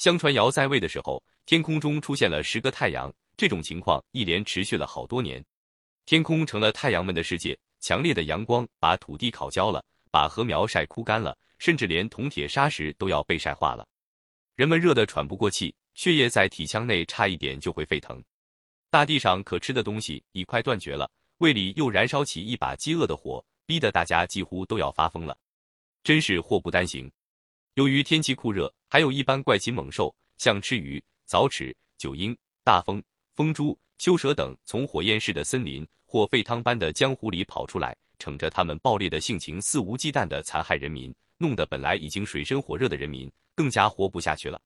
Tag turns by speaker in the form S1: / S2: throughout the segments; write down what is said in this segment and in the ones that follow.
S1: 相传尧在位的时候，天空中出现了十个太阳，这种情况一连持续了好多年，天空成了太阳们的世界，强烈的阳光把土地烤焦了，把禾苗晒枯干了，甚至连铜铁砂石都要被晒化了，人们热得喘不过气，血液在体腔内差一点就会沸腾，大地上可吃的东西已快断绝了，胃里又燃烧起一把饥饿的火，逼得大家几乎都要发疯了。真是祸不单行。由于天气酷热，还有一般怪禽猛兽，像赤鱼、凿齿、九鹰、大风、风猪、秋蛇等，从火焰似的森林或沸汤般的江湖里跑出来，逞着他们暴烈的性情，肆无忌惮地残害人民，弄得本来已经水深火热的人民更加活不下去了。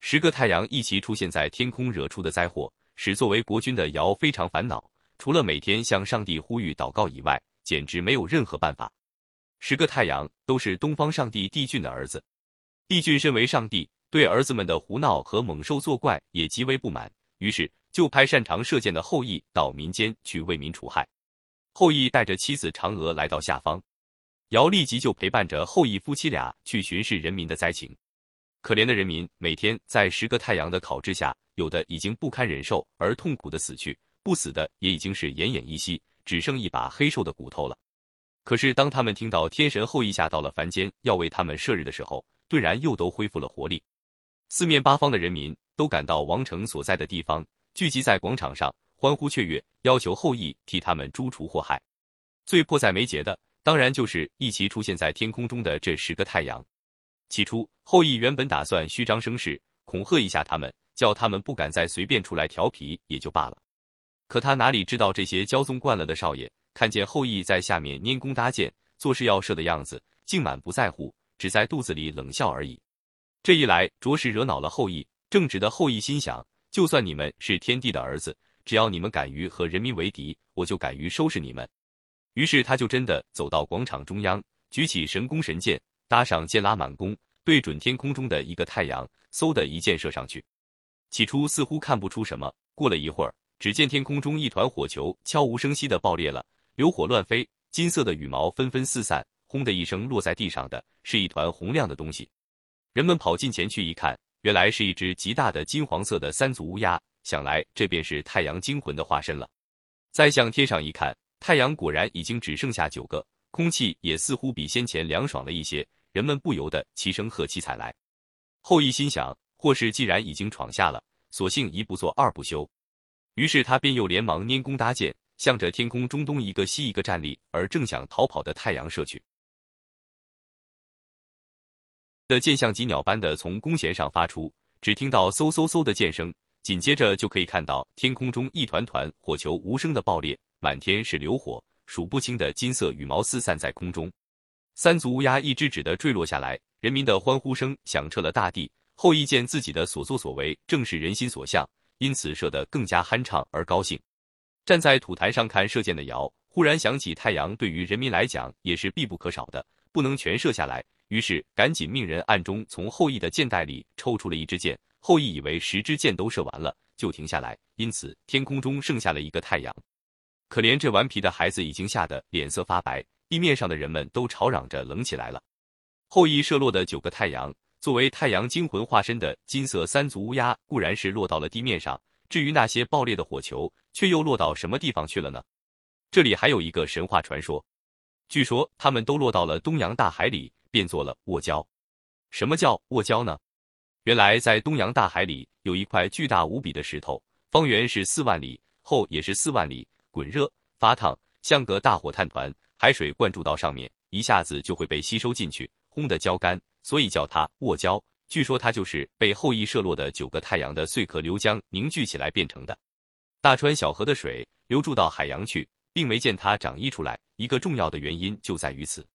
S1: 十个太阳一齐出现在天空，惹出的灾祸，使作为国君的尧非常烦恼，除了每天向上帝呼吁祷告以外，简直没有任何办法。十个太阳都是东方上帝帝俊的儿子，帝俊身为上帝，对儿子们的胡闹和猛兽作怪也极为不满，于是就派擅长射箭的后羿到民间去为民除害。后羿带着妻子嫦娥来到下方，尧立即就陪伴着后羿夫妻俩去巡视人民的灾情。可怜的人民每天在十个太阳的烤制下，有的已经不堪忍受而痛苦的死去，不死的也已经是奄奄一息，只剩一把黑瘦的骨头了。可是，当他们听到天神后羿下到了凡间，要为他们射日的时候，顿然又都恢复了活力。四面八方的人民都赶到王城所在的地方，聚集在广场上，欢呼雀跃，要求后羿替他们诛除祸害。最迫在眉睫的，当然就是一齐出现在天空中的这十个太阳。起初，后羿原本打算虚张声势，恐吓一下他们，叫他们不敢再随便出来调皮也就罢了。可他哪里知道，这些骄纵惯了的少爷。看见后羿在下面拈弓搭箭，做事要射的样子，竟满不在乎，只在肚子里冷笑而已。这一来，着实惹恼了后羿。正直的后羿心想：就算你们是天帝的儿子，只要你们敢于和人民为敌，我就敢于收拾你们。于是他就真的走到广场中央，举起神弓神箭，搭上箭拉满弓，对准天空中的一个太阳，嗖的一箭射上去。起初似乎看不出什么，过了一会儿，只见天空中一团火球悄无声息的爆裂了。流火乱飞，金色的羽毛纷纷四散，轰的一声落在地上的是一团红亮的东西。人们跑近前去一看，原来是一只极大的金黄色的三足乌鸦，想来这便是太阳精魂的化身了。再向天上一看，太阳果然已经只剩下九个，空气也似乎比先前凉爽了一些，人们不由得齐声喝起彩来。后羿心想，祸事既然已经闯下了，索性一不做二不休，于是他便又连忙拈弓搭箭。向着天空中东一个西一个站立，而正想逃跑的太阳射去。的箭像疾鸟般的从弓弦上发出，只听到嗖嗖嗖的箭声，紧接着就可以看到天空中一团团火球无声的爆裂，满天是流火，数不清的金色羽毛四散在空中。三足乌鸦一只只的坠落下来，人民的欢呼声响彻了大地。后羿见自己的所作所为正是人心所向，因此射得更加酣畅而高兴。站在土台上看射箭的尧，忽然想起太阳对于人民来讲也是必不可少的，不能全射下来，于是赶紧命人暗中从后羿的箭袋里抽出了一支箭。后羿以为十支箭都射完了，就停下来，因此天空中剩下了一个太阳。可怜这顽皮的孩子已经吓得脸色发白，地面上的人们都吵嚷着冷起来了。后羿射落的九个太阳，作为太阳精魂化身的金色三足乌鸦，固然是落到了地面上。至于那些爆裂的火球，却又落到什么地方去了呢？这里还有一个神话传说，据说他们都落到了东洋大海里，变作了卧礁。什么叫卧礁呢？原来在东洋大海里有一块巨大无比的石头，方圆是四万里，厚也是四万里，滚热发烫，像个大火炭团。海水灌注到上面，一下子就会被吸收进去，轰的焦干，所以叫它卧礁。据说它就是被后羿射落的九个太阳的碎壳流浆凝聚起来变成的。大川小河的水流注到海洋去，并没见它长溢出来，一个重要的原因就在于此。